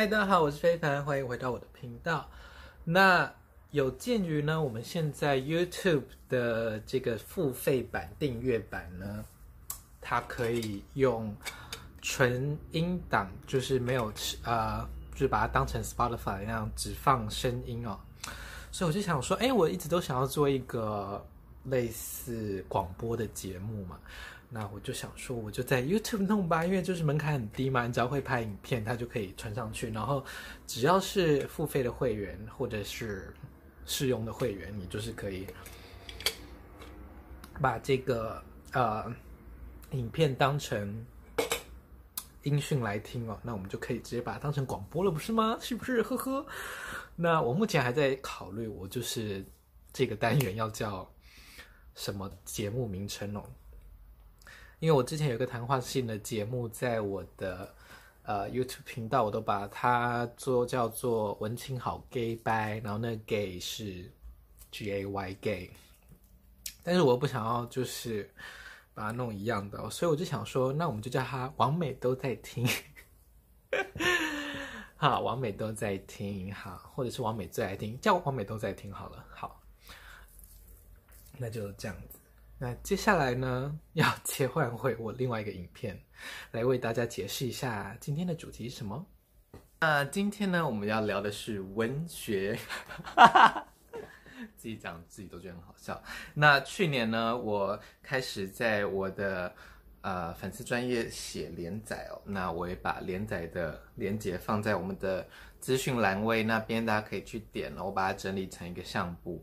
嗨，大家好，我是非凡，欢迎回到我的频道。那有鉴于呢，我们现在 YouTube 的这个付费版、订阅版呢，它可以用纯音档，就是没有、呃，就是把它当成 Spotify 那样只放声音哦。所以我就想说，哎，我一直都想要做一个类似广播的节目嘛。那我就想说，我就在 YouTube 弄吧，因为就是门槛很低嘛，你只要会拍影片，它就可以传上去。然后只要是付费的会员或者是试用的会员，你就是可以把这个呃影片当成音讯来听哦。那我们就可以直接把它当成广播了，不是吗？是不是？呵呵。那我目前还在考虑，我就是这个单元要叫什么节目名称哦。因为我之前有个谈话性的节目，在我的呃 YouTube 频道，我都把它做叫做“文青好 gay 掰”，然后那 “gay” 是 G A Y gay，但是我又不想要就是把它弄一样的，所以我就想说，那我们就叫它“王美都在听”，好，王美都在听，好，或者是王美最爱听，叫王美都在听好了，好，那就这样子。那接下来呢，要切换回我另外一个影片，来为大家解释一下今天的主题是什么。那今天呢，我们要聊的是文学，自己讲自己都觉得很好笑。那去年呢，我开始在我的呃粉丝专业写连载哦，那我也把连载的连接放在我们的资讯栏位那边，大家可以去点了。我把它整理成一个相簿。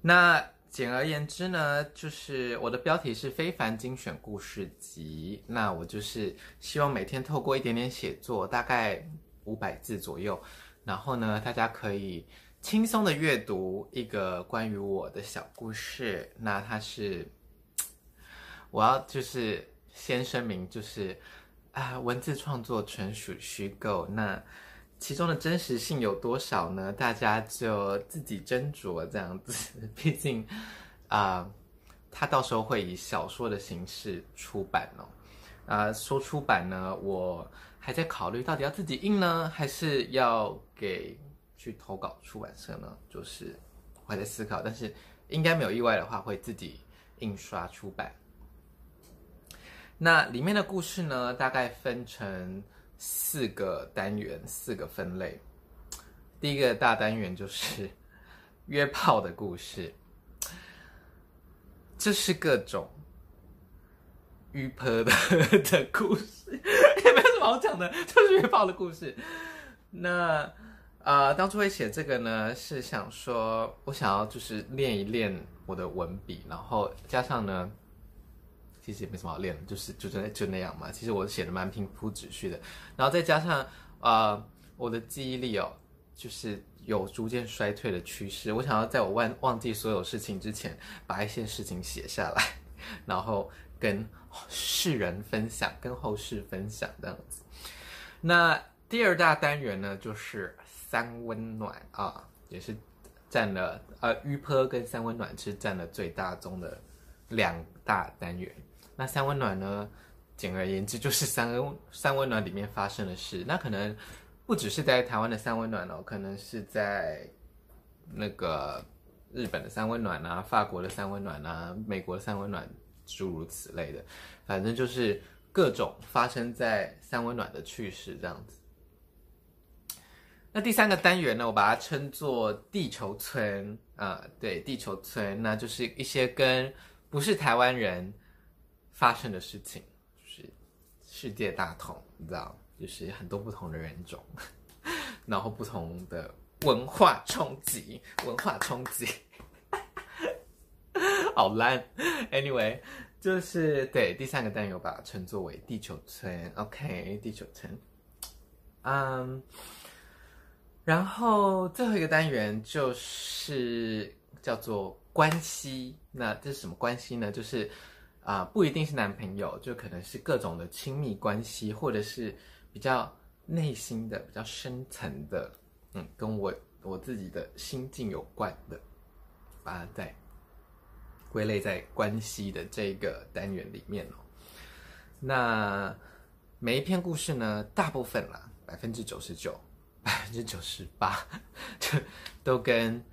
那简而言之呢，就是我的标题是非凡精选故事集。那我就是希望每天透过一点点写作，大概五百字左右，然后呢，大家可以轻松的阅读一个关于我的小故事。那它是，我要就是先声明，就是啊，文字创作纯属虚构。那其中的真实性有多少呢？大家就自己斟酌这样子。毕竟，啊、呃，他到时候会以小说的形式出版哦。啊、说出版呢，我还在考虑到底要自己印呢，还是要给去投稿出版社呢？就是我还在思考，但是应该没有意外的话，会自己印刷出版。那里面的故事呢，大概分成。四个单元，四个分类。第一个大单元就是 约炮的故事，这是各种约炮的 的故事，也没有什么好讲的，就是约炮的故事。那、呃，当初会写这个呢，是想说我想要就是练一练我的文笔，然后加上呢。其实也没什么好练的，就是就真的就那样嘛。其实我写的蛮平铺直叙的，然后再加上呃我的记忆力哦，就是有逐渐衰退的趋势。我想要在我忘忘记所有事情之前，把一些事情写下来，然后跟世人分享，跟后世分享这样子。那第二大单元呢，就是三温暖啊，也是占了呃约炮跟三温暖是占了最大宗的两大单元。那三温暖呢？简而言之，就是三温三温暖里面发生的事。那可能不只是在台湾的三温暖哦，可能是在那个日本的三温暖啊，法国的三温暖啊，美国的三温暖，诸如此类的。反正就是各种发生在三温暖的趣事这样子。那第三个单元呢，我把它称作地球村啊，对，地球村，那就是一些跟不是台湾人。发生的事情就是世界大同，你知道，就是很多不同的人种，然后不同的文化冲击，文化冲击，好烂。Anyway，就是对第三个单元，我把它称作为地球村。OK，地球村。嗯、然后最后一个单元就是叫做关系。那这是什么关系呢？就是。啊、不一定是男朋友，就可能是各种的亲密关系，或者是比较内心的、比较深层的，嗯，跟我我自己的心境有关的，把它在归类在关系的这个单元里面哦。那每一篇故事呢，大部分啦，百分之九十九、百分之九十八，就都跟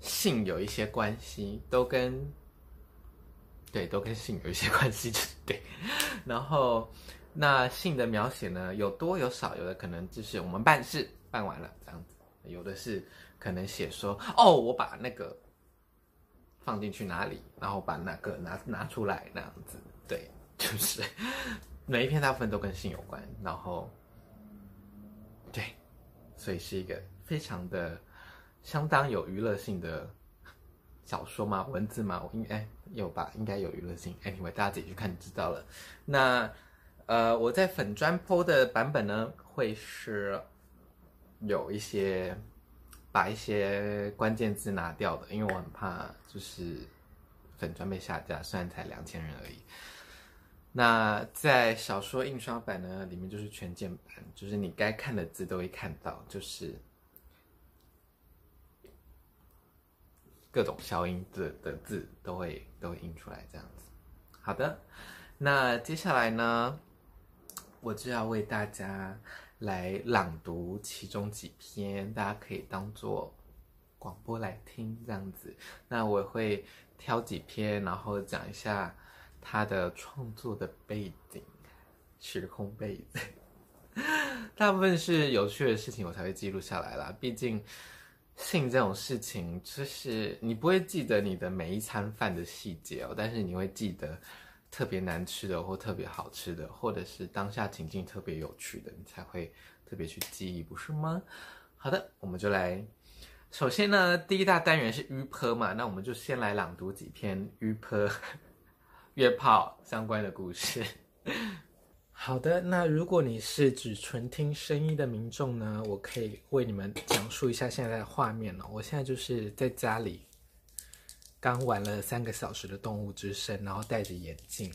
性有一些关系，都跟对，都跟性有一些关系，对。然后那性的描写呢，有多有少，有的可能就是我们办事办完了这样子，有的是可能写说哦，我把那个放进去哪里，然后把那个拿拿出来那样子，对，就是。每一篇大部分都跟性有关，然后，对，所以是一个非常的相当有娱乐性的小说嘛，文字嘛，我应该有吧，应该有娱乐性。Anyway，大家自己去看就知道了。那呃，我在粉专 po 的版本呢，会是有一些把一些关键字拿掉的，因为我很怕就是粉专被下架，虽然才两千人而已。那在小说印刷版呢，里面就是全键盘，就是你该看的字都会看到，就是各种消音的的字都会都会印出来这样子。好的，那接下来呢，我就要为大家来朗读其中几篇，大家可以当做广播来听这样子。那我会挑几篇，然后讲一下。他的创作的背景、时空背景，大部分是有趣的事情，我才会记录下来啦。毕竟性这种事情，就是你不会记得你的每一餐饭的细节哦，但是你会记得特别难吃的或特别好吃的，或者是当下情境特别有趣的，你才会特别去记忆，不是吗？好的，我们就来。首先呢，第一大单元是约砲嘛，那我们就先来朗读几篇约砲。约炮相关的故事。好的，那如果你是只纯听声音的民众呢，我可以为你们讲述一下现在的画面哦。我现在就是在家里刚玩了三个小时的动物之声，然后戴着眼镜，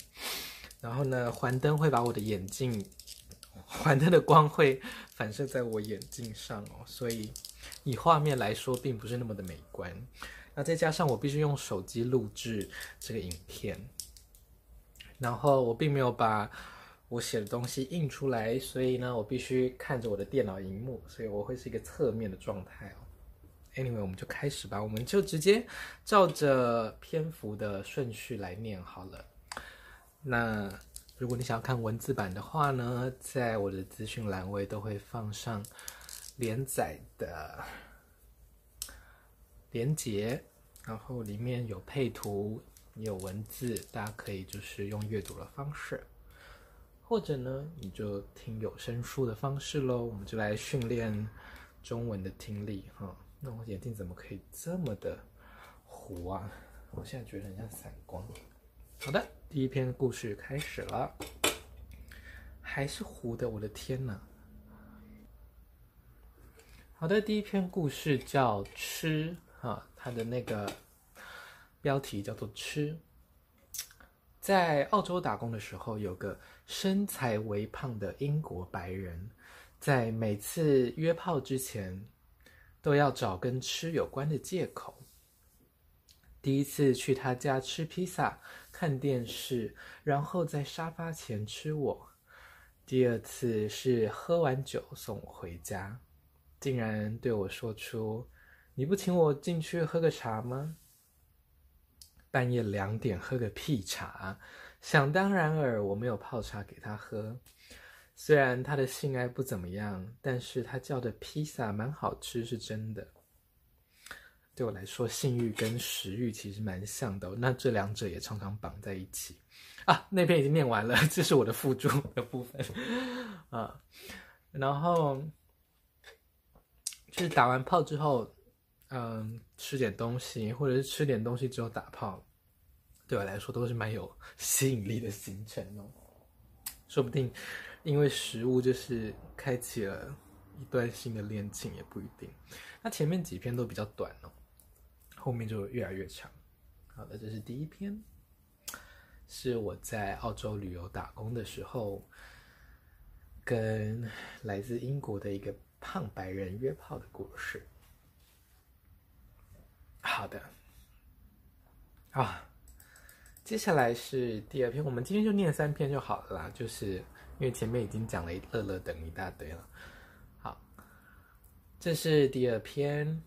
然后呢，环灯会把我的眼镜，环灯的光会反射在我眼镜上哦，所以以画面来说，并不是那么的美观。那再加上我必须用手机录制这个影片。然后我并没有把我写的东西印出来，所以呢，我必须看着我的电脑荧幕，所以我会是一个侧面的状态哦。Anyway，我们就开始吧，我们就直接照着篇幅的顺序来念好了。那如果你想要看文字版的话呢，在我的资讯栏位都会放上连载的连接，然后里面有配图。有文字，大家可以就是用阅读的方式，或者呢，你就听有声书的方式喽。我们就来训练中文的听力哈。那我眼镜怎么可以这么的糊啊？我现在觉得很像散光。好的，第一篇故事开始了，还是糊的，我的天哪！好的，第一篇故事叫吃哈，它的那个。标题叫做“吃”。在澳洲打工的时候，有个身材微胖的英国白人，在每次约炮之前，都要找跟吃有关的借口。第一次去他家吃披萨、看电视，然后在沙发前吃我；第二次是喝完酒送我回家，竟然对我说出：“你不请我进去喝个茶吗？”半夜两点喝个屁茶，想当然尔，我没有泡茶给他喝。虽然他的性爱不怎么样，但是他叫的披萨蛮好吃，是真的。对我来说，性欲跟食欲其实蛮像的，那这两者也常常绑在一起。啊，那篇已经念完了，这是我的附注的部分 啊。然后就是打完炮之后。嗯，吃点东西，或者是吃点东西之后打炮，对我来说都是蛮有 吸引力的行程哦。说不定因为食物就是开启了一段新的恋情，也不一定。那前面几篇都比较短哦，后面就越来越长。好的，这是第一篇，是我在澳洲旅游打工的时候，跟来自英国的一个胖白人约炮的故事。好的，啊，接下来是第二篇，我们今天就念三篇就好了啦，就是因为前面已经讲了乐乐等一大堆了。好这是第二篇，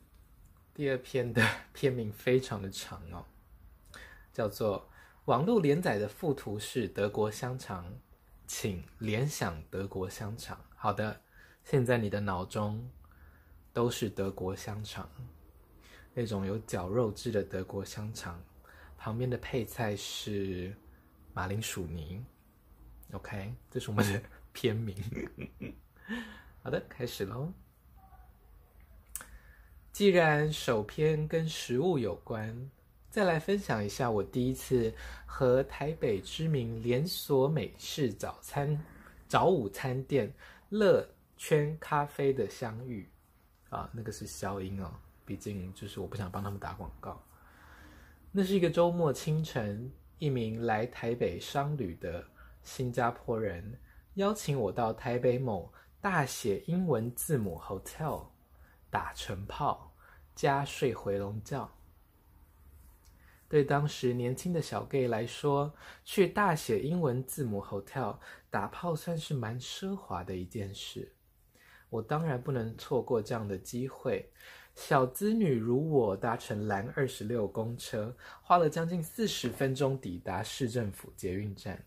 第二篇的篇名非常的长哦，叫做“网络连载的附图是德国香肠，请联想德国香肠”。好的，现在你的脑中都是德国香肠，那种有绞肉质的德国香肠，旁边的配菜是马铃薯泥。OK，这是我们的 片名。好的，开始喽。既然首篇跟食物有关，再来分享一下我第一次和台北知名连锁美式早餐早午餐店乐圈咖啡的相遇啊，那个是消音哦，毕竟就是我不想帮他们打广告。那是一个周末清晨，一名来台北商旅的新加坡人邀请我到台北某大写英文字母 hotel。打晨炮，加睡回笼觉。对当时年轻的小 gay 来说，去大写英文字母 hotel 打炮算是蛮奢华的一件事。我当然不能错过这样的机会。小资女如我，搭乘蓝二十六公车，花了将近四十分钟抵达市政府捷运站。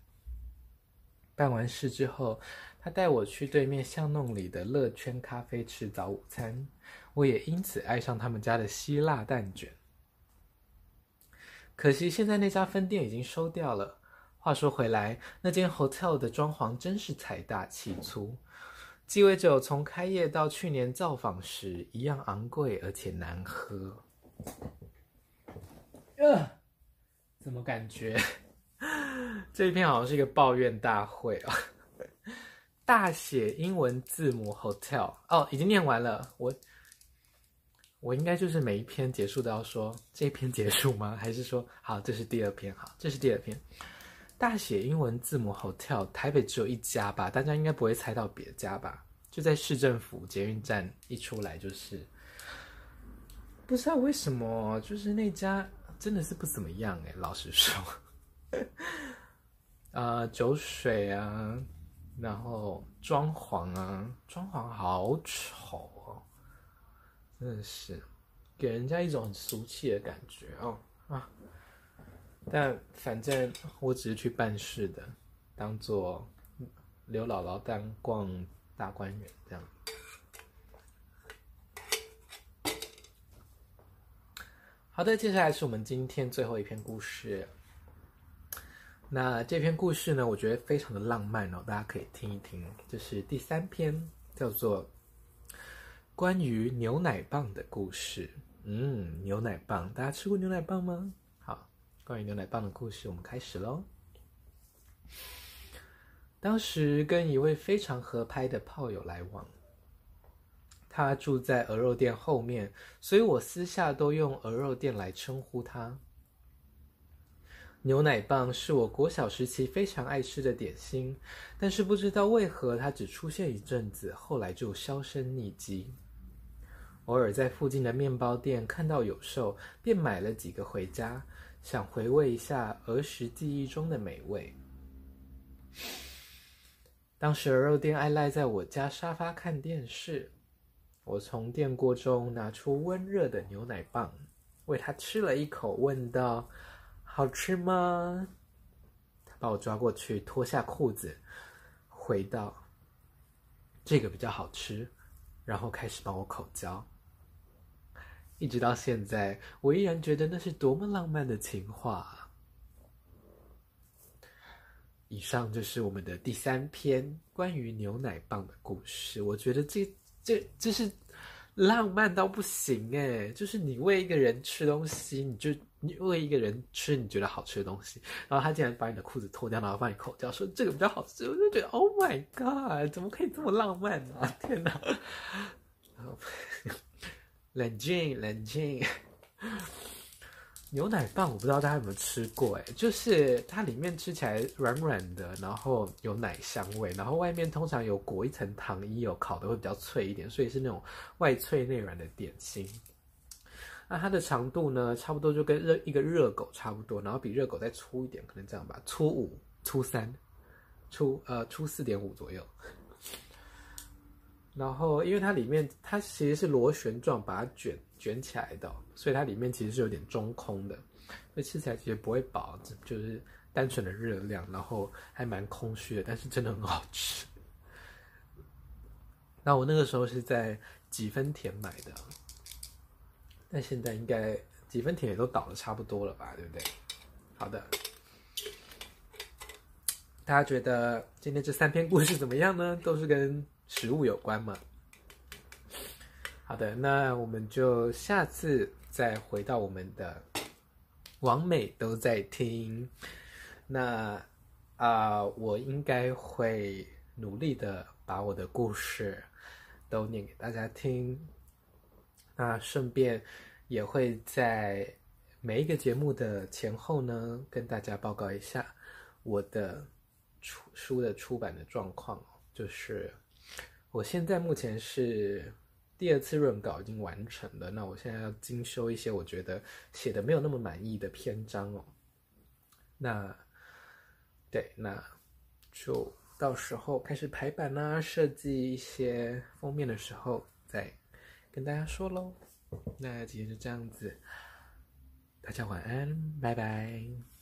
办完事之后，他带我去对面巷弄里的乐圈咖啡吃早午餐。我也因此爱上他们家的希腊蛋卷。可惜现在那家分店已经收掉了。话说回来，那间 hotel 的装潢真是财大气粗，鸡尾酒从开业到去年造访时一样昂贵而且难喝。呃，怎么感觉 这一篇好像是一个抱怨大会啊？大写英文字母 hotel 哦，已经念完了我。我应该就是每一篇结束都要说这一篇结束吗？还是说好，这是第二篇？好，这是第二篇。大写英文字母 Hotel，台北只有一家吧？大家应该不会猜到别家吧？就在市政府捷运站一出来就是。不知道为什么，就是那家真的是不怎么样哎，老实说。呃，酒水啊，然后装潢啊，装潢好丑哦。真的是给人家一种很俗气的感觉哦啊！但反正我只是去办事的，当做刘姥姥当逛大观园这样。好的，接下来是我们今天最后一篇故事。那这篇故事呢，我觉得非常的浪漫哦，大家可以听一听。这是第三篇，叫做。关于牛奶棒的故事，嗯，牛奶棒，大家吃过牛奶棒吗？关于牛奶棒的故事，我们开始喽。当时跟一位非常合拍的炮友来往，他住在鹅肉店后面，所以我私下都用鹅肉店来称呼他。牛奶棒是我国小时期非常爱吃的点心，但是不知道为何它只出现一阵子，后来就销声匿迹。偶尔在附近的面包店看到有售，便买了几个回家，想回味一下儿时记忆中的美味。当时肉店爱赖在我家沙发看电视，我从电锅中拿出温热的牛奶棒，喂他吃了一口，问道：“好吃吗？”他把我抓过去，脱下裤子，回道：“这个比较好吃。”然后开始帮我口交。一直到现在，我依然觉得那是多么浪漫的情话。以上就是我们的第三篇关于牛奶棒的故事。我觉得这这这是浪漫到不行诶，就是你喂一个人吃东西，你就你喂一个人吃你觉得好吃的东西，然后他竟然把你的裤子脱掉，然后把你口掉，说这个比较好吃，我就觉得 Oh my God，怎么可以这么浪漫呢？啊？天哪！冷静，冷静。牛奶棒我不知道大家有没有吃过，哎，就是它里面吃起来软软的，然后有奶香味，然后外面通常有裹一层糖衣，有烤的会比较脆一点，所以是那种外脆内软的点心。那它的长度呢，差不多就跟热一个热狗差不多，然后比热狗再粗一点，可能这样吧，粗五、粗三、粗呃粗四点五左右。然后因为它里面它其实是螺旋状把它卷卷起来的，所以它里面其实是有点中空的，所以吃起来其实不会饱，就是单纯的热量，然后还蛮空虚的，但是真的很好吃。那我那个时候是在几分甜买的，但现在应该几分甜也都倒的差不多了吧，对不对？好的，大家觉得今天这三篇故事怎么样呢？都是跟食物有关吗？好的，那我们就下次再回到我们的王美都在听。那啊、我应该会努力的把我的故事。都念给大家听，那顺便也会在每一个节目的前后呢，跟大家报告一下我的出书的出版的状况。就是我现在目前是第二次润稿已经完成了，那我现在要精修一些我觉得写的没有那么满意的篇章哦。那对，那就。到时候开始排版啊，设计一些封面的时候，再跟大家说喽。那今天就这样子，大家晚安，拜拜。